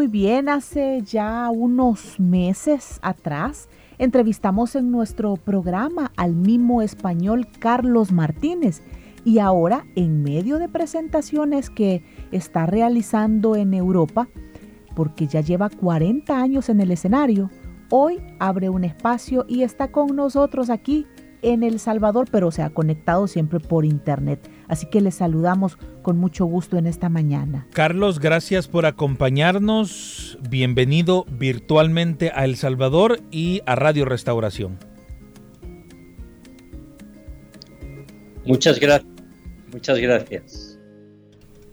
Muy bien, hace ya unos meses atrás entrevistamos en nuestro programa al mimo español Carlos Martínez y ahora en medio de presentaciones que está realizando en Europa, porque ya lleva 40 años en el escenario, hoy abre un espacio y está con nosotros aquí en El Salvador, pero se ha conectado siempre por internet. Así que les saludamos con mucho gusto en esta mañana. Carlos, gracias por acompañarnos. Bienvenido virtualmente a El Salvador y a Radio Restauración. Muchas gracias. Muchas gracias.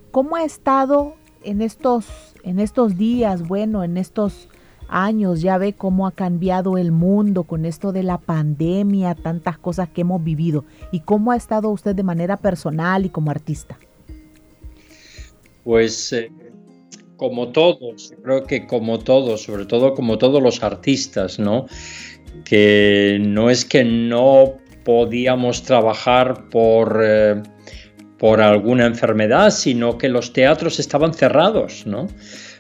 ¿Cómo ha estado en estos en estos días, bueno, en estos años, ya ve cómo ha cambiado el mundo con esto de la pandemia, tantas cosas que hemos vivido. ¿Y cómo ha estado usted de manera personal y como artista? Pues eh, como todos, creo que como todos, sobre todo como todos los artistas, ¿no? Que no es que no podíamos trabajar por... Eh, por alguna enfermedad, sino que los teatros estaban cerrados, ¿no?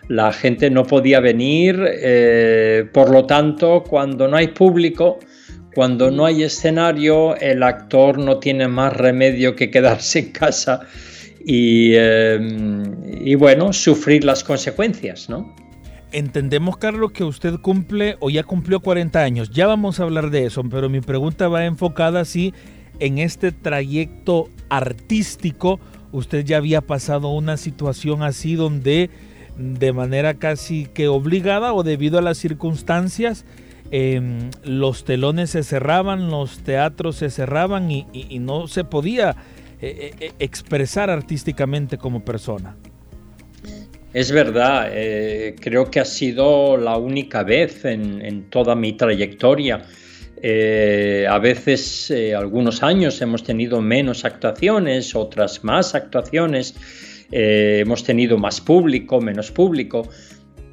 La gente no podía venir, eh, por lo tanto, cuando no hay público, cuando no hay escenario, el actor no tiene más remedio que quedarse en casa y, eh, bueno, sufrir las consecuencias, ¿no? Entendemos, Carlos, que usted cumple o ya cumplió 40 años. Ya vamos a hablar de eso, pero mi pregunta va enfocada así en este trayecto artístico. Usted ya había pasado una situación así donde de manera casi que obligada o debido a las circunstancias, em, los telones se cerraban, los teatros se cerraban y, no se podía eh, eh, expresar artísticamente como persona. Es verdad, eh, creo que ha sido la única vez en, toda mi trayectoria. a veces, algunos años hemos tenido menos actuaciones, otras más actuaciones. Eh, hemos tenido más público, menos público,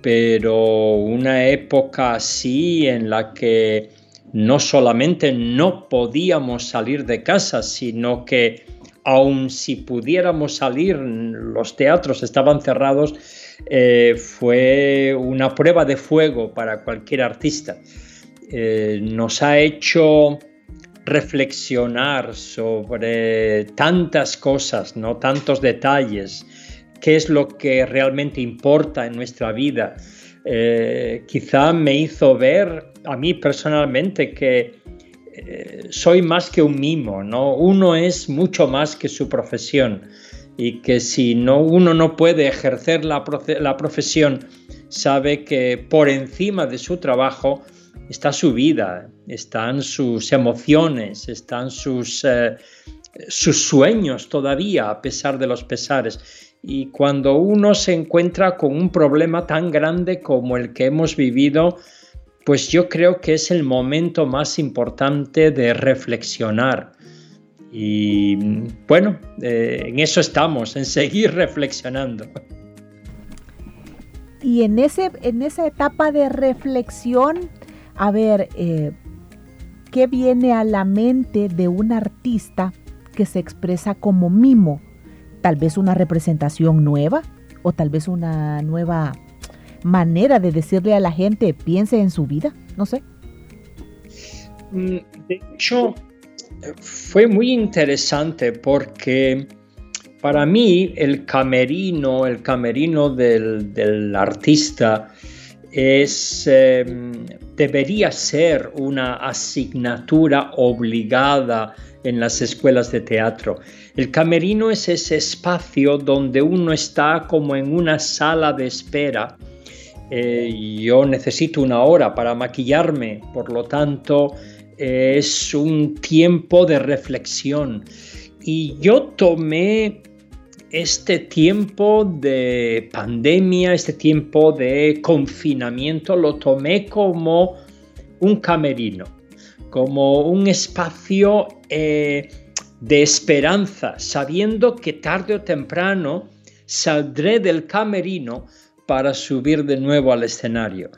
pero una época así en la que no solamente no podíamos salir de casa, sino que aun si pudiéramos salir, los teatros estaban cerrados, eh, fue una prueba de fuego para cualquier artista. Eh, nos ha hecho reflexionar sobre tantas cosas, ¿no? tantos detalles, qué es lo que realmente importa en nuestra vida. Eh, quizá me hizo ver a mí personalmente que eh, soy más que un mimo, ¿no? Uno es mucho más que su profesión y que si no, uno no puede ejercer la, la profesión, sabe que por encima de su trabajo está su vida, están sus emociones, están sus, eh, sus sueños todavía a pesar de los pesares. Y cuando uno se encuentra con un problema tan grande como el que hemos vivido, pues yo creo que es el momento más importante de reflexionar. Y bueno, eh, en eso estamos, en seguir reflexionando. Y en, ese, en esa etapa de reflexión, a ver, eh, ¿qué viene a la mente de un artista que se expresa como mimo? Tal vez una representación nueva o tal vez una nueva manera de decirle a la gente piense en su vida, no sé. Mm, de hecho, fue muy interesante porque para mí el camerino, el camerino del, artista em, debería ser una asignatura obligada en las escuelas de teatro. El camerino es ese espacio donde uno está como en una sala de espera. Eh, yo necesito una hora para maquillarme, por lo tanto es un tiempo de reflexión. Y yo tomé este tiempo de pandemia, este tiempo de confinamiento, lo tomé como un camerino, como un espacio eh, de esperanza, sabiendo que tarde o temprano saldré del camerino para subir de nuevo al escenario.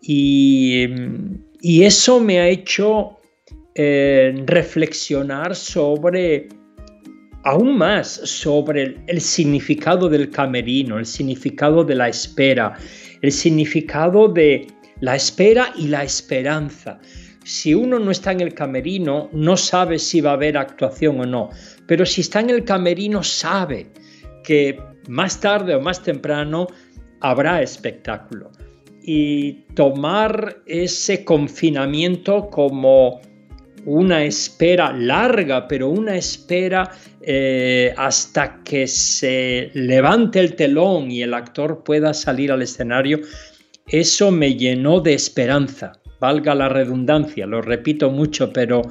Y, eso me ha hecho eh, reflexionar sobre aún más sobre el, significado del camerino, el significado de la espera, el significado de la espera y la esperanza. Si uno no está en el camerino, no sabe si va a haber actuación o no, pero si está en el camerino, sabe que más tarde o más temprano habrá espectáculo. Y tomar ese confinamiento como una espera larga, pero una espera eh, hasta que se levante el telón y el actor pueda salir al escenario, eso me llenó de esperanza, valga la redundancia, lo repito mucho, pero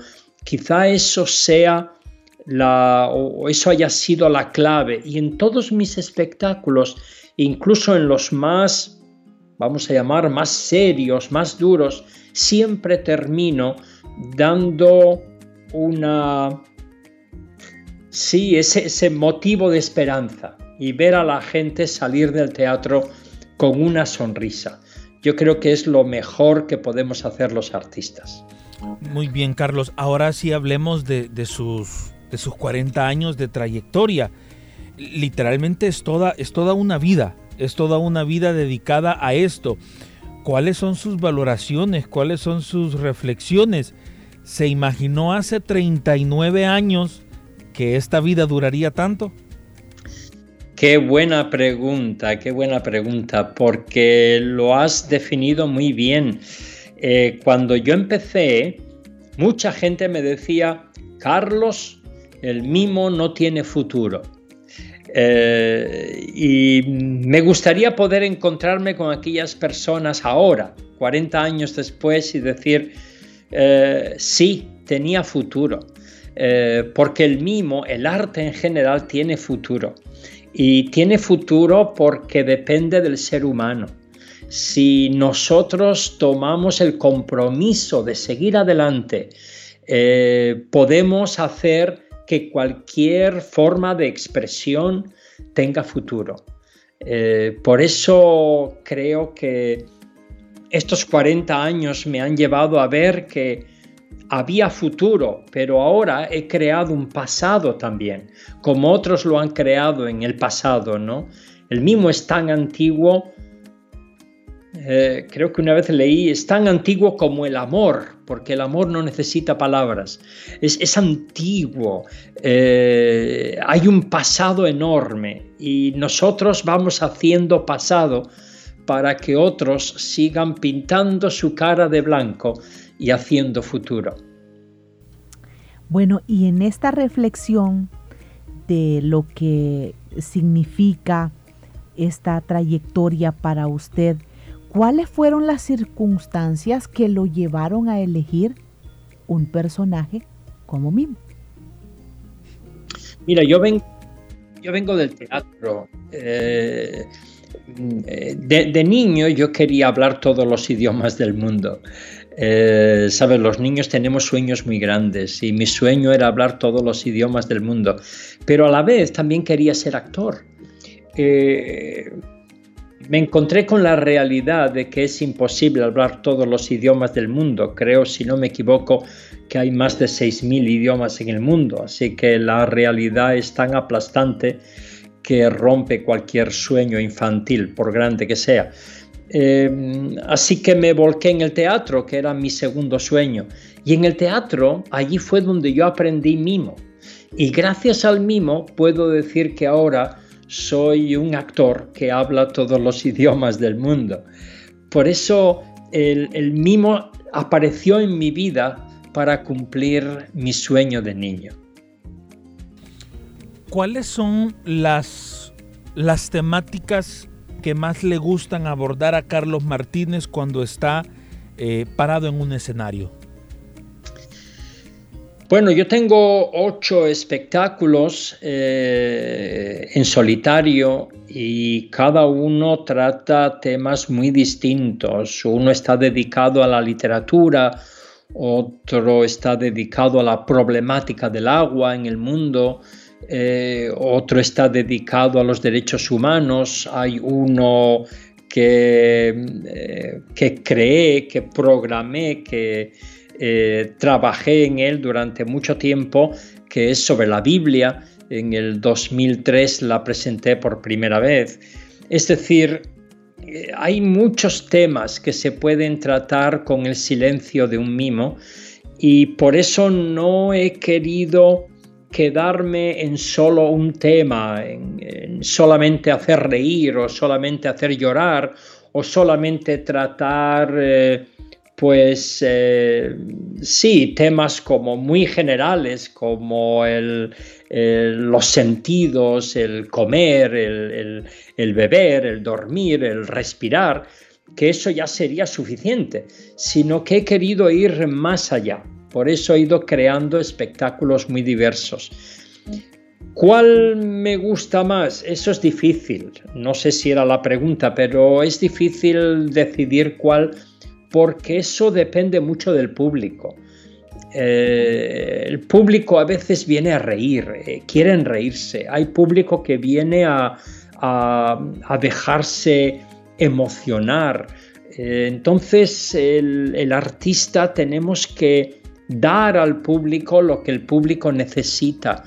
quizá eso sea la, o eso haya sido la clave. Y en todos mis espectáculos, incluso en los más, vamos a llamar, más serios, más duros, siempre termino dando una, sí, ese, ese motivo de esperanza y ver a la gente salir del teatro con una sonrisa. Yo creo que es lo mejor que podemos hacer los artistas. Muy bien, Carlos. Ahora sí hablemos de, de, sus, de sus 40 años de trayectoria. Literalmente es toda, es toda una vida, es toda una vida dedicada a esto. ¿Cuáles son sus valoraciones? ¿Cuáles son sus reflexiones? ¿Se imaginó hace 39 años que esta vida duraría tanto? Qué buena pregunta, qué buena pregunta, porque lo has definido muy bien. Eh, cuando yo empecé, mucha gente me decía, Carlos, el mimo no tiene futuro. Eh, y me gustaría poder encontrarme con aquellas personas ahora, 40 años después, y decir, eh, sí, tenía futuro, eh, porque el mimo, el arte en general, tiene futuro. Y tiene futuro porque depende del ser humano. Si nosotros tomamos el compromiso de seguir adelante, podemos hacer que cualquier forma de expresión tenga futuro. Eh, por eso creo que estos 40 años me han llevado a ver que había futuro, pero ahora he creado un pasado también, como otros lo han creado en el pasado, ¿no? El mismo es tan antiguo eh, creo que una vez leí, es tan antiguo como el amor, porque el amor no necesita palabras, es, antiguo, eh, hay un pasado enorme y nosotros vamos haciendo pasado para que otros sigan pintando su cara de blanco y haciendo futuro. Bueno, y en esta reflexión de lo que significa esta trayectoria para usted, ¿Cuáles fueron las circunstancias que lo llevaron a elegir un personaje como Mimo? Mira, yo, yo vengo del teatro. Eh, de, niño yo quería hablar todos los idiomas del mundo. Eh, Sabes, los niños tenemos sueños muy grandes y mi sueño era hablar todos los idiomas del mundo, pero a la vez también quería ser actor. Eh, me encontré con la realidad de que es imposible hablar todos los idiomas del mundo. Creo, si no me equivoco, que hay más de 6.000 idiomas en el mundo, así que la realidad es tan aplastante que rompe cualquier sueño infantil, por grande que sea. Em, así que me volqué en el teatro, que era mi segundo sueño. Y en el teatro, allí fue donde yo aprendí mimo. Y gracias al mimo puedo decir que ahora soy un actor que habla todos los idiomas del mundo. Por eso el, mimo apareció en mi vida para cumplir mi sueño de niño. ¿Cuáles son las, las temáticas que más le gustan abordar a Carlos Martínez cuando está eh, parado en un escenario? Bueno, yo tengo ocho espectáculos eh, en solitario y cada uno trata temas muy distintos. Uno está dedicado a la literatura, otro está dedicado a la problemática del agua en el mundo, eh, otro está dedicado a los derechos humanos, hay uno que, eh, que creé, que programé, que eh, trabajé en él durante mucho tiempo, que es sobre la Biblia. En el 2003 la presenté por primera vez. Es decir, hay muchos temas que se pueden tratar con el silencio de un mimo y por eso no he querido quedarme en solo un tema, en, solamente hacer reír o solamente hacer llorar o solamente tratar eh, pues eh, sí, temas como muy generales, como los sentidos, el comer, el, beber, el dormir, el respirar, que eso ya sería suficiente, sino que he querido ir más allá. Por eso he ido creando espectáculos muy diversos. ¿Cuál me gusta más? Eso es difícil. No sé si era la pregunta, pero es difícil decidir cuál porque eso depende mucho del público. Eh, el público a veces viene a reír, eh, quieren reírse. Hay público que viene a, dejarse emocionar. Eh, entonces el, artista tenemos que dar al público lo que el público necesita.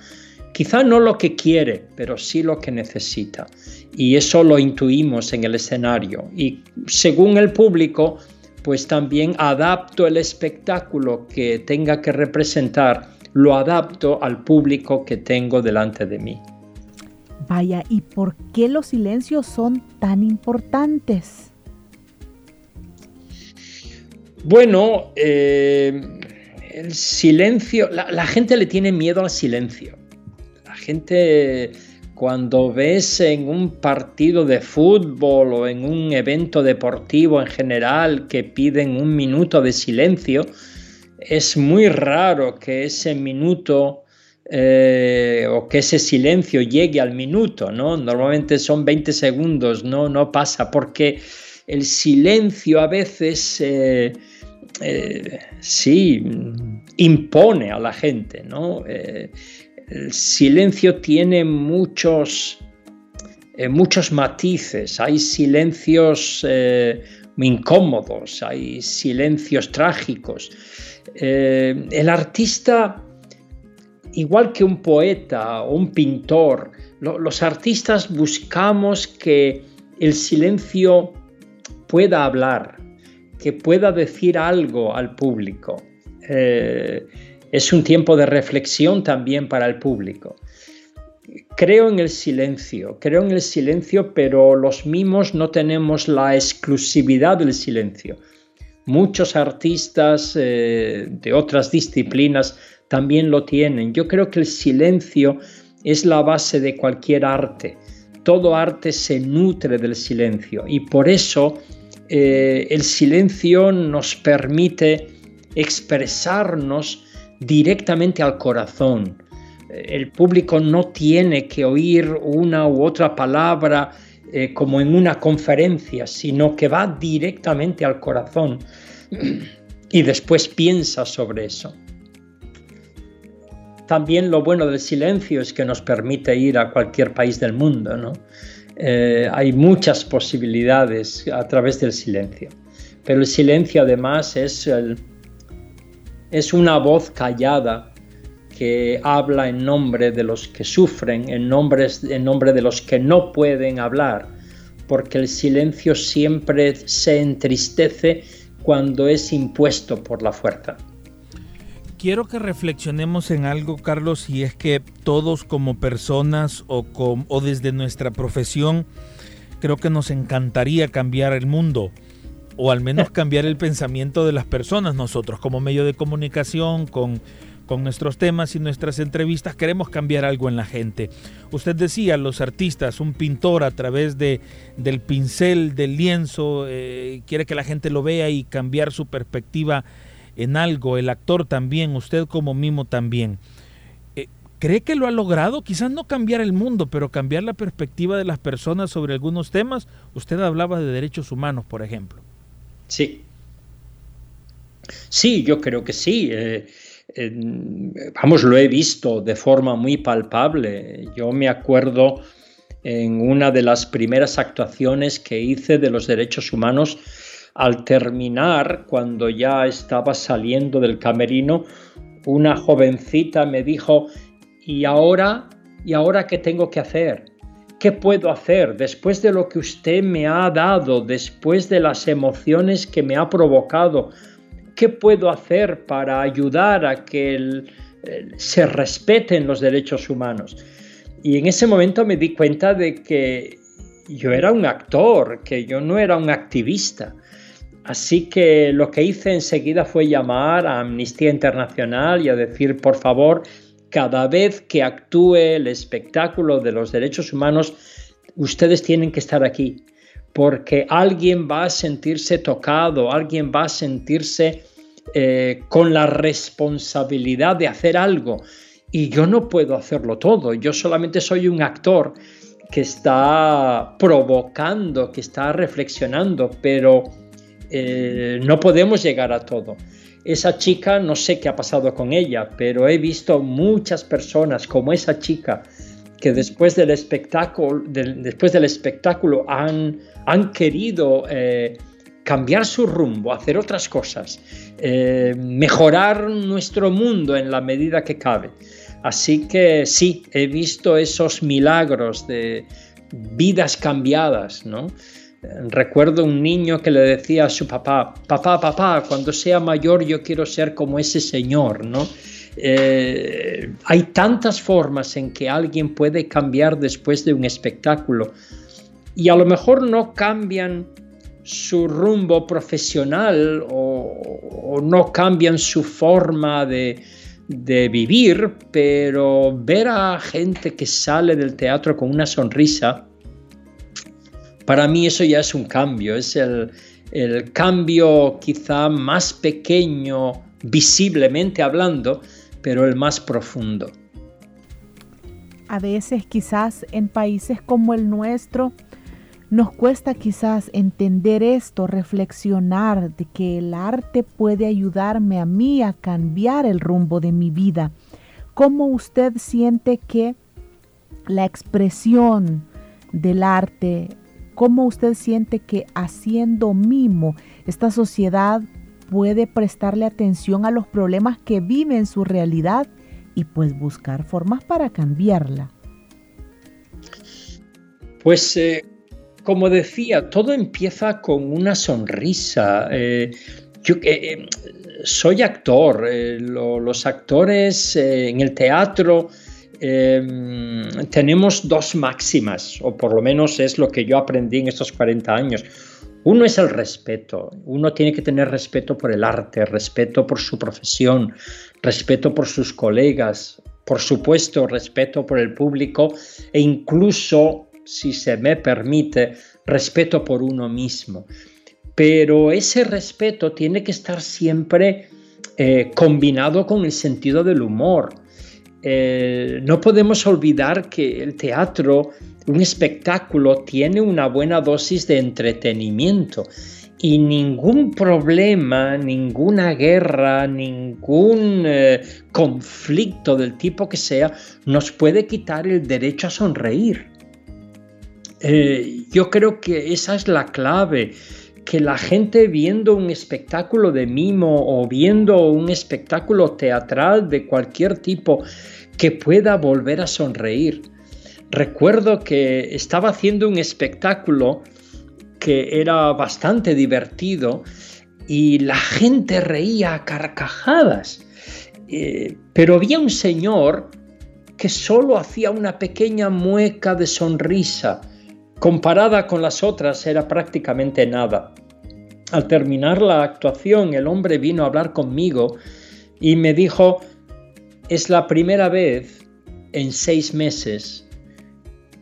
Quizá no lo que quiere, pero sí lo que necesita. Y eso lo intuimos en el escenario. Y según el público, pues también adapto el espectáculo que tenga que representar, lo adapto al público que tengo delante de mí. Vaya, ¿y por qué los silencios son tan importantes? Bueno, eh, el silencio, la gente le tiene miedo al silencio. La gente cuando ves en un partido de fútbol o en un evento deportivo en general que piden un minuto de silencio, es muy raro que ese minuto eh, o que ese silencio llegue al minuto, ¿no? Normalmente son 20 segundos, no, no pasa, porque el silencio a veces eh, eh, sí impone a la gente, ¿no? el silencio tiene muchos, eh, muchos matices, hay silencios eh, incómodos, hay silencios trágicos. Eh, el artista, igual que un poeta o un pintor, los artistas buscamos que el silencio pueda hablar, que pueda decir algo al público. Es un tiempo de reflexión también para el público. Creo en el silencio, creo en el silencio, pero los mimos no tenemos la exclusividad del silencio. Muchos artistas eh, de otras disciplinas también lo tienen. Yo creo que el silencio es la base de cualquier arte. Todo arte se nutre del silencio y por eso eh, el silencio nos permite expresarnos directamente al corazón. El público no tiene que oír una u otra palabra eh, como en una conferencia, sino que va directamente al corazón y después piensa sobre eso. También lo bueno del silencio es que nos permite ir a cualquier país del mundo. ¿no? Eh, hay muchas posibilidades a través del silencio, pero el silencio además es es una voz callada que habla en nombre de los que sufren, en, en nombre de los que no pueden hablar, porque el silencio siempre se entristece cuando es impuesto por la fuerza. Quiero que reflexionemos en algo, Carlos, y es que todos como personas o, o desde nuestra profesión, creo que nos encantaría cambiar el mundo o al menos cambiar el pensamiento de las personas nosotros como medio de comunicación con, con nuestros temas y nuestras entrevistas queremos cambiar algo en la gente. Usted decía, los artistas, un pintor a través de, del pincel, del lienzo, eh, quiere que la gente lo vea y cambiar su perspectiva en algo, el actor también, usted como mimo también. Eh, ¿Cree que lo ha logrado? Quizás no cambiar el mundo, pero cambiar la perspectiva de las personas sobre algunos temas. Usted hablaba de derechos humanos, por ejemplo. Sí. Sí, yo creo que sí. Eh, vamos, lo he visto de forma muy palpable. Yo me acuerdo en una de las primeras actuaciones que hice de los derechos humanos al terminar, cuando ya estaba saliendo del camerino, una jovencita me dijo, ¿y ahora? ¿Y ahora qué tengo que hacer? ¿Qué puedo hacer después de lo que usted me ha dado, después de las emociones que me ha provocado? ¿Qué puedo hacer para ayudar a que se respeten los derechos humanos? Y en ese momento me di cuenta de que yo era un actor, que yo no era un activista. Así que lo que hice enseguida fue llamar a Amnistía Internacional y a decir, por favor, cada vez que actúe el espectáculo de los derechos humanos, ustedes tienen que estar aquí, porque alguien va a sentirse tocado, alguien va a sentirse eh, con la responsabilidad de hacer algo. Y yo no puedo hacerlo todo, yo solamente soy un actor que está provocando, que está reflexionando, pero eh, no podemos llegar a todo. Esa chica, no sé qué ha pasado con ella, pero he visto muchas personas como esa chica que después del espectáculo, han querido eh, cambiar su rumbo, hacer otras cosas, eh, mejorar nuestro mundo en la medida que cabe. Así que sí, he visto esos milagros de vidas cambiadas, ¿no? Recuerdo un niño que le decía a su papá, papá, papá, cuando sea mayor yo quiero ser como ese señor, ¿no? Eh, hay tantas formas en que alguien puede cambiar después de un espectáculo y a lo mejor no cambian su rumbo profesional o, no cambian su forma de, de vivir, pero ver a gente que sale del teatro con una sonrisa, para mí eso ya es un cambio, es el, cambio quizá más pequeño, visiblemente hablando, pero el más profundo. A veces quizás en países como el nuestro nos cuesta quizás entender esto, reflexionar de que el arte puede ayudarme a mí a cambiar el rumbo de mi vida. ¿Cómo usted siente que la expresión del arte ¿Cómo usted siente que haciendo mimo esta sociedad puede prestarle atención a los problemas que vive en su realidad y pues buscar formas para cambiarla? Pues eh, como decía, todo empieza con una sonrisa. Eh, yo eh, soy actor, los actores en el teatro Em, tenemos dos máximas, o por lo menos es lo que yo aprendí en estos 40 años. Uno es el respeto. Uno tiene que tener respeto por el arte, respeto por su profesión, respeto por sus colegas, por supuesto, respeto por el público e incluso, si se me permite, respeto por uno mismo. Pero ese respeto tiene que estar siempre eh, combinado con el sentido del humor eh, no podemos olvidar que el teatro, un espectáculo, tiene una buena dosis de entretenimiento y ningún problema, ninguna guerra, ningún eh, conflicto del tipo que sea nos puede quitar el derecho a sonreír. Eh, yo creo que esa es la clave, que la gente viendo un espectáculo de mimo o viendo un espectáculo teatral de cualquier tipo, que pueda volver a sonreír. Recuerdo que estaba haciendo un espectáculo que era bastante divertido y la gente reía a carcajadas. Eh, pero había un señor que solo hacía una pequeña mueca de sonrisa. Comparada con las otras era prácticamente nada. Al terminar la actuación, el hombre vino a hablar conmigo y me dijo, es la primera vez en seis meses,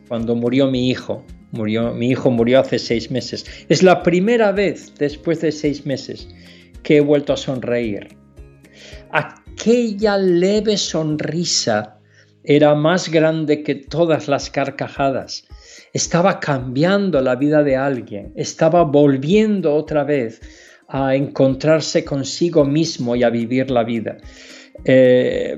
cuando murió mi hijo, murió, mi hijo murió hace seis meses, es la primera vez después de seis meses que he vuelto a sonreír. Aquella leve sonrisa era más grande que todas las carcajadas. Estaba cambiando la vida de alguien, estaba volviendo otra vez a encontrarse consigo mismo y a vivir la vida. Eh,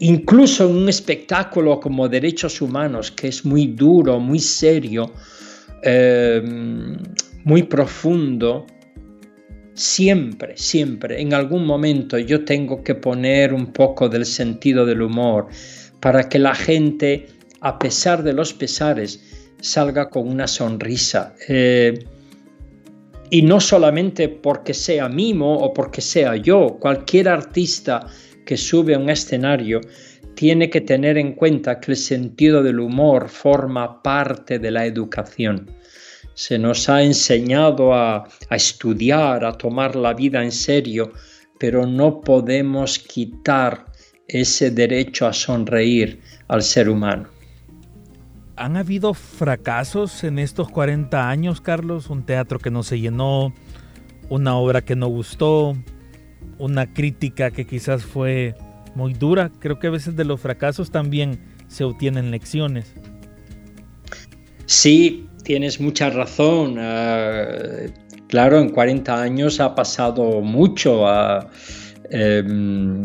incluso en un espectáculo como Derechos Humanos, que es muy duro, muy serio, eh, muy profundo, siempre, siempre, en algún momento yo tengo que poner un poco del sentido del humor para que la gente, a pesar de los pesares, salga con una sonrisa. Eh, y no solamente porque sea mimo o porque sea yo, cualquier artista que sube a un escenario tiene que tener en cuenta que el sentido del humor forma parte de la educación. Se nos ha enseñado a, estudiar, a tomar la vida en serio, pero no podemos quitar ese derecho a sonreír al ser humano. ¿Han habido fracasos en estos 40 años, Carlos? Un teatro que no se llenó, una obra que no gustó, una crítica que quizás fue muy dura. Creo que a veces de los fracasos también se obtienen lecciones. Sí, tienes mucha razón. Ah, claro, en 40 años ha pasado mucho. Ah, em,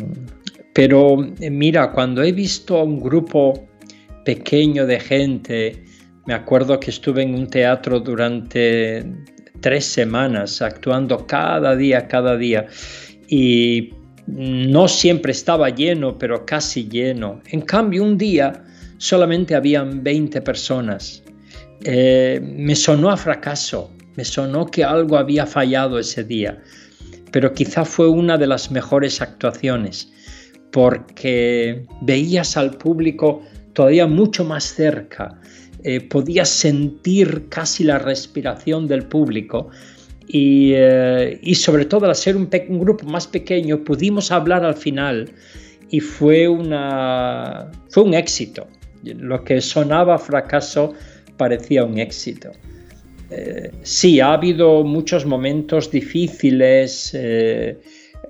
pero mira, cuando he visto a un grupo pequeño de gente, me acuerdo que estuve en un teatro durante tres semanas, actuando cada día, cada día, y no siempre estaba lleno, pero casi lleno. En cambio, un día solamente habían 20 personas. Eh, me sonó a fracaso, me sonó que algo había fallado ese día, pero quizá fue una de las mejores actuaciones, porque veías al público todavía mucho más cerca, eh, podías sentir casi la respiración del público y, eh, sobre todo al ser un, grupo más pequeño pudimos hablar al final y fue, una, fue un éxito. Lo que sonaba fracaso parecía un éxito. Eh, sí, ha habido muchos momentos difíciles.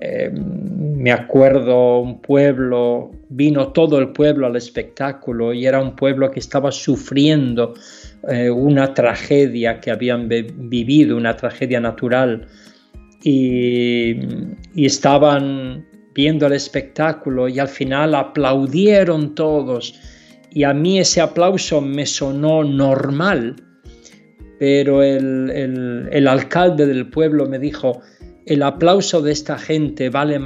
Eh, me acuerdo un pueblo, vino todo el pueblo al espectáculo y era un pueblo que estaba sufriendo una tragedia que habían vivido, una tragedia natural. y estaban viendo el espectáculo y al final aplaudieron todos y a mí ese aplauso me sonó normal, pero el, alcalde del pueblo me dijo, el aplauso de esta gente vale,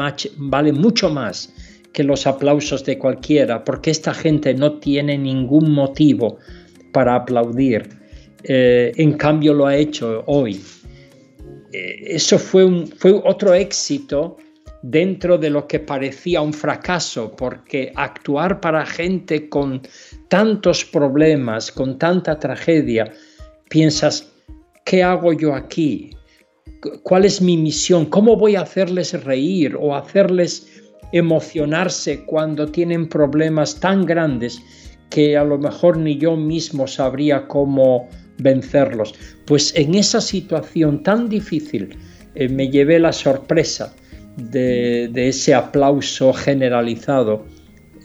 mucho más que los aplausos de cualquiera, porque esta gente no tiene ningún motivo para aplaudir. Eh, en cambio lo ha hecho hoy. Eh, eso fue otro éxito dentro de lo que parecía un fracaso, porque actuar para gente con tantos problemas, con tanta tragedia, piensas, ¿qué hago yo aquí? ¿Cuál es mi misión? ¿Cómo voy a hacerles reír o hacerles emocionarse cuando tienen problemas tan grandes que a lo mejor ni yo mismo sabría cómo vencerlos? Pues en esa situación tan difícil eh, me llevé la sorpresa de, ese aplauso generalizado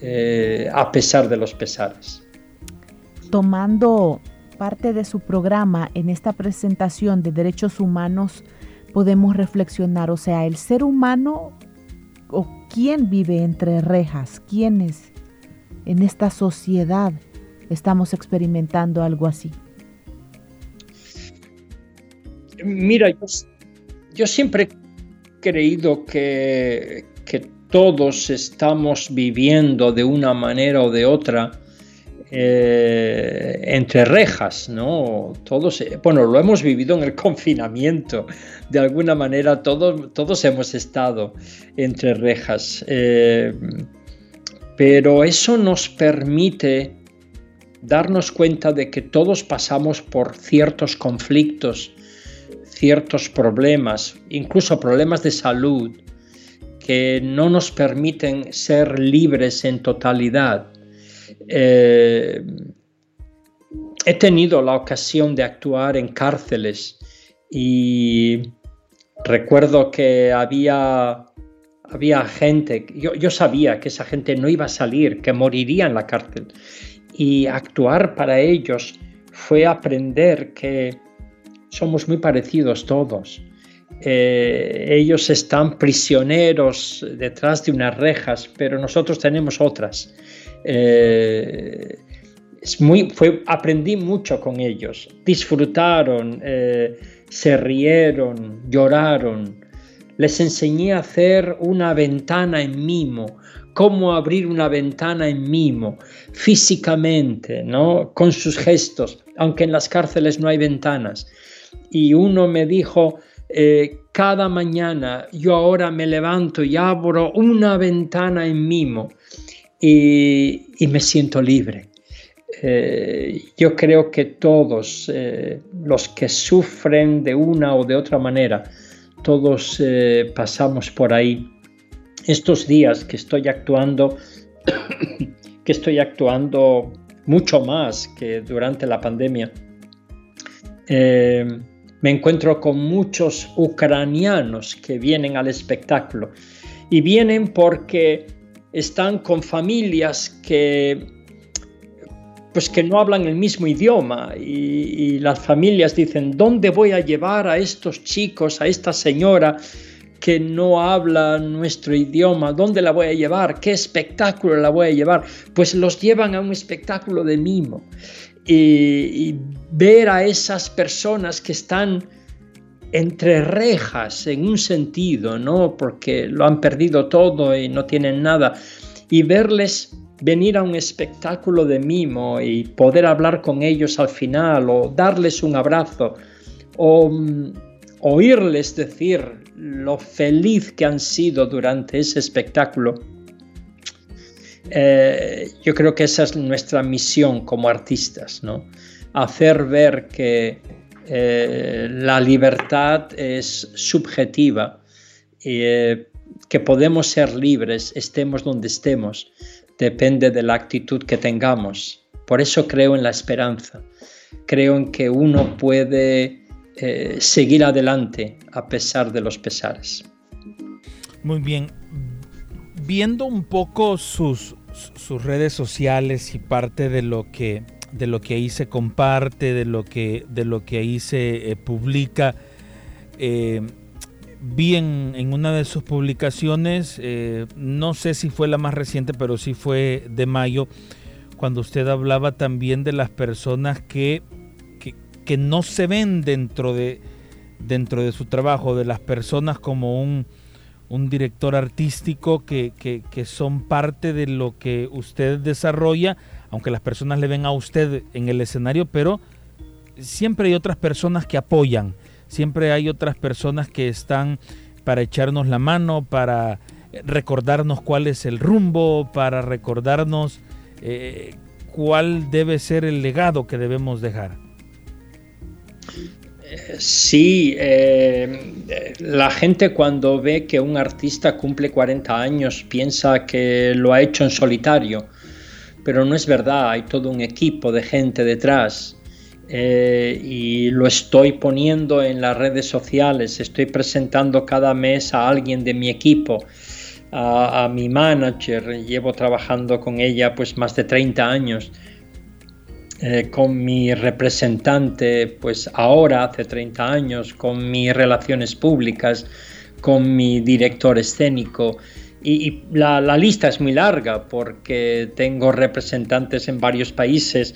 eh, a pesar de los pesares. Tomando parte de su programa en esta presentación de derechos humanos, podemos reflexionar, o sea, el ser humano o quién vive entre rejas, quiénes en esta sociedad estamos experimentando algo así. Mira, yo siempre creído que, todos estamos viviendo de una manera o de otra eh, entre rejas, ¿no? Todos, bueno, lo hemos vivido en el confinamiento, de alguna manera todos, todos hemos estado entre rejas, eh, pero eso nos permite darnos cuenta de que todos pasamos por ciertos conflictos, ciertos problemas, incluso problemas de salud, que no nos permiten ser libres en totalidad. Eh, he tenido la ocasión de actuar en cárceles y recuerdo que había, había gente, yo, sabía que esa gente no iba a salir, que moriría en la cárcel. Y actuar para ellos fue aprender que somos muy parecidos todos. Eh, ellos están prisioneros detrás de unas rejas, pero nosotros tenemos otras. Eh, fue, aprendí mucho con ellos. Disfrutaron, eh, se rieron, lloraron. Les enseñé a hacer una ventana en mimo, cómo abrir una ventana en mimo, físicamente, ¿no? con sus gestos, aunque en las cárceles no hay ventanas. Y uno me dijo, eh, cada mañana yo ahora me levanto y abro una ventana en mimo y, me siento libre. Eh, yo creo que todos eh, los que sufren de una o de otra manera, todos pasamos por ahí. Estos días que estoy actuando, que estoy actuando mucho más que durante la pandemia, me encuentro con muchos ucranianos que vienen al espectáculo y vienen porque están con familias que pues que no hablan el mismo idioma y, las familias dicen, ¿dónde voy a llevar a estos chicos, a esta señora que no habla nuestro idioma? ¿Dónde la voy a llevar? ¿Qué espectáculo la voy a llevar? Pues los llevan a un espectáculo de mimo y, ver a esas personas que están entre rejas en un sentido, ¿no? Porque lo han perdido todo y no tienen nada. Y verles venir a un espectáculo de mimo y poder hablar con ellos al final o darles un abrazo o mm, oírles decir lo feliz que han sido durante ese espectáculo eh, yo creo que esa es nuestra misión como artistas, ¿no? Hacer ver que eh, la libertad es subjetiva eh, que podemos ser libres, estemos donde estemos, depende de la actitud que tengamos. Por eso creo en la esperanza, creo en que uno puede seguir adelante a pesar de los pesares. Muy bien, viendo un poco sus, sus redes sociales y parte de lo que de lo que ahí se comparte, de lo que, de lo que ahí se eh, publica. Eh, vi en, una de sus publicaciones, eh, no sé si fue la más reciente, pero sí fue de mayo, cuando usted hablaba también de las personas que, que no se ven dentro de, dentro de su trabajo, de las personas como un, un director artístico que, son parte de lo que usted desarrolla, aunque las personas le ven a usted en el escenario, pero siempre hay otras personas que apoyan, siempre hay otras personas que están para echarnos la mano, para recordarnos cuál es el rumbo, para recordarnos eh, cuál debe ser el legado que debemos dejar. Sí, eh, la gente cuando ve que un artista cumple 40 años piensa que lo ha hecho en solitario, pero no es verdad, hay todo un equipo de gente detrás. Eh, y lo estoy poniendo en las redes sociales, estoy presentando cada mes a alguien de mi equipo, a, a mi manager, llevo trabajando con ella pues más de 30 años eh, con mi representante, pues ahora, hace 30 años, con mis relaciones públicas, con mi director escénico. Y, la, lista es muy larga porque tengo representantes en varios países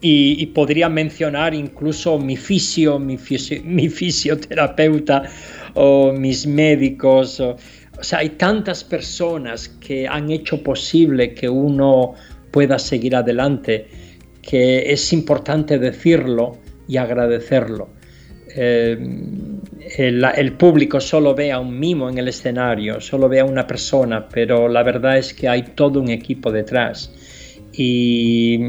y, podría mencionar incluso mi fisio, mi, mi fisioterapeuta o mis médicos. o sea, hay tantas personas que han hecho posible que uno pueda seguir adelante que es importante decirlo y agradecerlo. Eh, el, público solo ve a un mimo en el escenario, solo ve a una persona, pero la verdad es que hay todo un equipo detrás. Y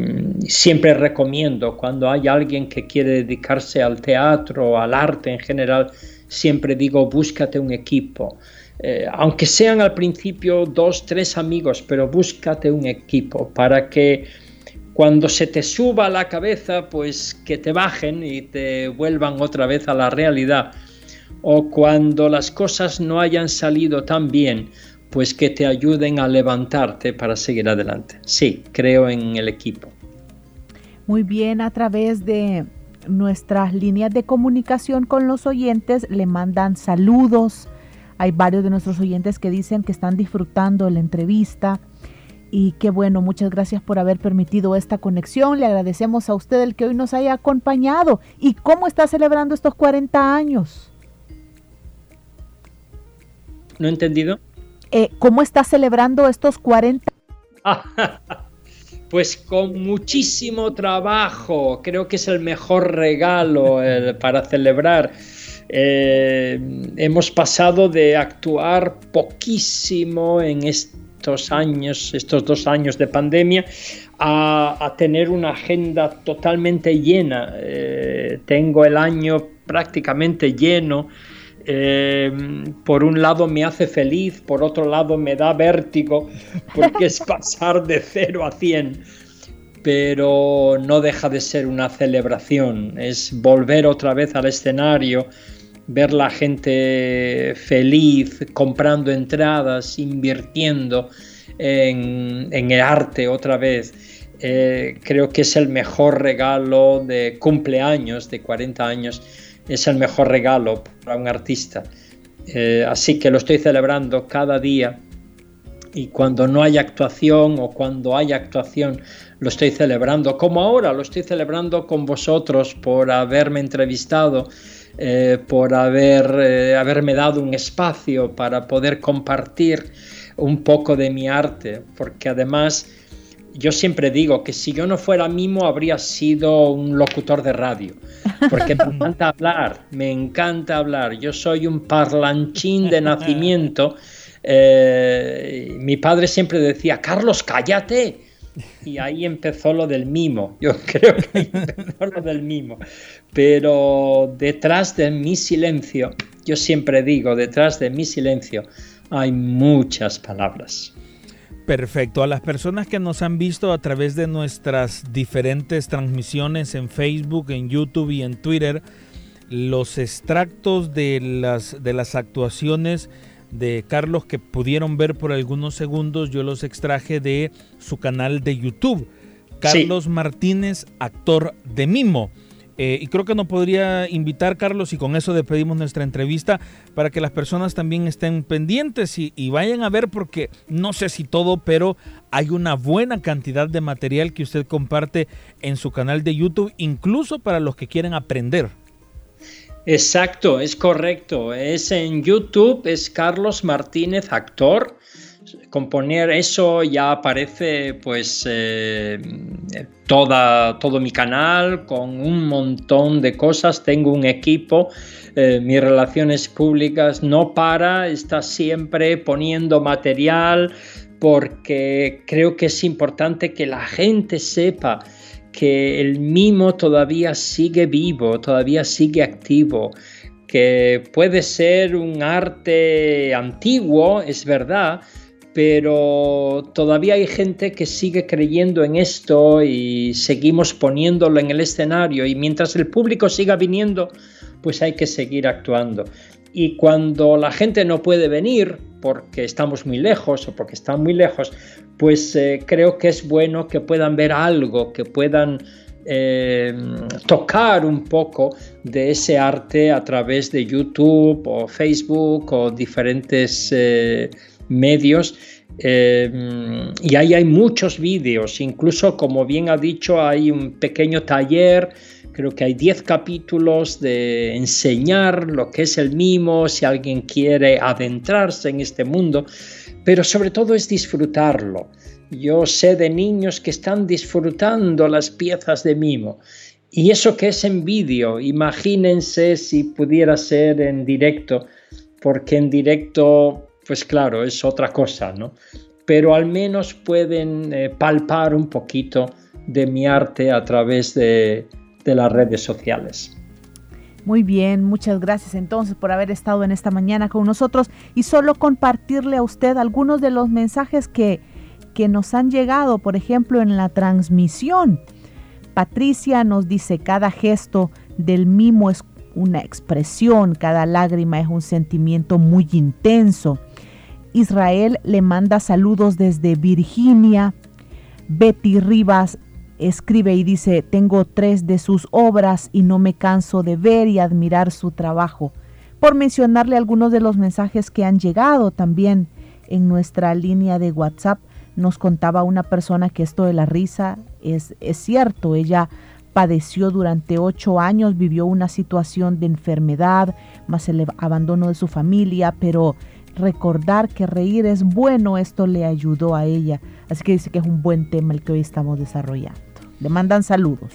siempre recomiendo cuando hay alguien que quiere dedicarse al teatro, al arte en general, siempre digo búscate un equipo. Eh, aunque sean al principio dos, tres amigos, pero búscate un equipo para que cuando se te suba a la cabeza, pues que te bajen y te vuelvan otra vez a la realidad. O cuando las cosas no hayan salido tan bien, pues que te ayuden a levantarte para seguir adelante. Sí, creo en el equipo. Muy bien, a través de nuestras líneas de comunicación con los oyentes le mandan saludos. Hay varios de nuestros oyentes que dicen que están disfrutando la entrevista. Y qué bueno, muchas gracias por haber permitido esta conexión. Le agradecemos a usted el que hoy nos haya acompañado. ¿Y cómo está celebrando estos 40 años? ¿No he entendido? Eh, ¿Cómo está celebrando estos 40 Pues con muchísimo trabajo, creo que es el mejor regalo para celebrar. Eh, hemos pasado de actuar poquísimo en estos años, estos dos años de pandemia, a, tener una agenda totalmente llena. Eh, tengo el año prácticamente lleno. Eh, por un lado me hace feliz, por otro lado me da vértigo, porque es pasar de 0 a 100, pero no deja de ser una celebración, es volver otra vez al escenario, ver la gente feliz, comprando entradas, invirtiendo en, el arte otra vez. Eh, creo que es el mejor regalo de cumpleaños de 40 años es el mejor regalo para un artista. Eh, así que lo estoy celebrando cada día y cuando no hay actuación o cuando hay actuación lo estoy celebrando, como ahora lo estoy celebrando con vosotros por haberme entrevistado, eh, por haber, eh, haberme dado un espacio para poder compartir un poco de mi arte, porque además yo siempre digo que si yo no fuera mimo habría sido un locutor de radio, porque me encanta hablar, me encanta hablar. Yo soy un parlanchín de nacimiento. Eh, mi padre siempre decía, Carlos, cállate. Y ahí empezó lo del mimo. Yo creo que ahí empezó lo del mimo. Pero detrás de mi silencio, yo siempre digo, detrás de mi silencio hay muchas palabras. Perfecto. A las personas que nos han visto a través de nuestras diferentes transmisiones en Facebook, en YouTube y en Twitter, los extractos de las, de las actuaciones de Carlos que pudieron ver por algunos segundos, yo los extraje de su canal de YouTube. Carlos Martínez, actor de Mimo. Eh, y creo que nos podría invitar, Carlos, y con eso despedimos nuestra entrevista, para que las personas también estén pendientes y, vayan a ver, porque no sé si todo, pero hay una buena cantidad de material que usted comparte en su canal de YouTube, incluso para los que quieren aprender. Exacto, es correcto. Es en YouTube, es Carlos Martínez, actor componer eso ya aparece pues eh, toda, todo mi canal con un montón de cosas, tengo un equipo, eh, mis relaciones públicas no para, está siempre poniendo material porque creo que es importante que la gente sepa que el mimo todavía sigue vivo, todavía sigue activo, que puede ser un arte antiguo, es verdad, pero todavía hay gente que sigue creyendo en esto y seguimos poniéndolo en el escenario y mientras el público siga viniendo, pues hay que seguir actuando. Y cuando la gente no puede venir porque estamos muy lejos o porque están muy lejos, pues eh, creo que es bueno que puedan ver algo, que puedan eh, tocar un poco de ese arte a través de YouTube o Facebook o diferentes... Eh, medios eh, y ahí hay muchos vídeos, incluso como bien ha dicho, hay un pequeño taller, creo que hay 10 capítulos de enseñar lo que es el mimo, si alguien quiere adentrarse en este mundo, pero sobre todo es disfrutarlo. Yo sé de niños que están disfrutando las piezas de mimo. Y eso que es en vídeo, imagínense si pudiera ser en directo, porque en directo pues claro, es otra cosa, ¿no? Pero al menos pueden eh, palpar un poquito de mi arte a través de, las redes sociales. Muy bien, muchas gracias entonces por haber estado en esta mañana con nosotros y solo compartirle a usted algunos de los mensajes que, que nos han llegado, por ejemplo, en la transmisión. Patricia nos dice, cada gesto del mimo es una expresión, cada lágrima es un sentimiento muy intenso. Israel le manda saludos desde Virginia. Betty Rivas escribe y dice, tengo tres de sus obras y no me canso de ver y admirar su trabajo. Por mencionarle algunos de los mensajes que han llegado también en nuestra línea de WhatsApp, nos contaba una persona que esto de la risa es, es cierto, ella padeció durante ocho años, vivió una situación de enfermedad, más el abandono de su familia, pero recordar que reír es bueno, esto le ayudó a ella. Así que dice que es un buen tema el que hoy estamos desarrollando. Le mandan saludos.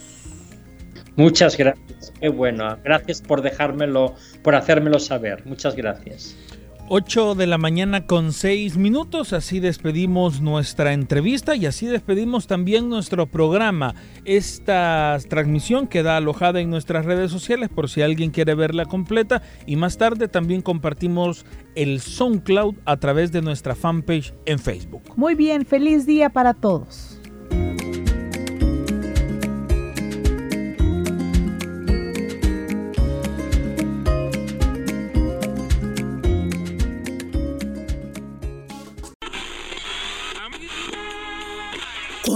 Muchas gracias, qué bueno. Gracias por dejármelo, por hacérmelo saber. Muchas gracias. 8 de la mañana con 6 minutos, así despedimos nuestra entrevista y así despedimos también nuestro programa. Esta transmisión queda alojada en nuestras redes sociales por si alguien quiere verla completa y más tarde también compartimos el SoundCloud a través de nuestra fanpage en Facebook. Muy bien, feliz día para todos.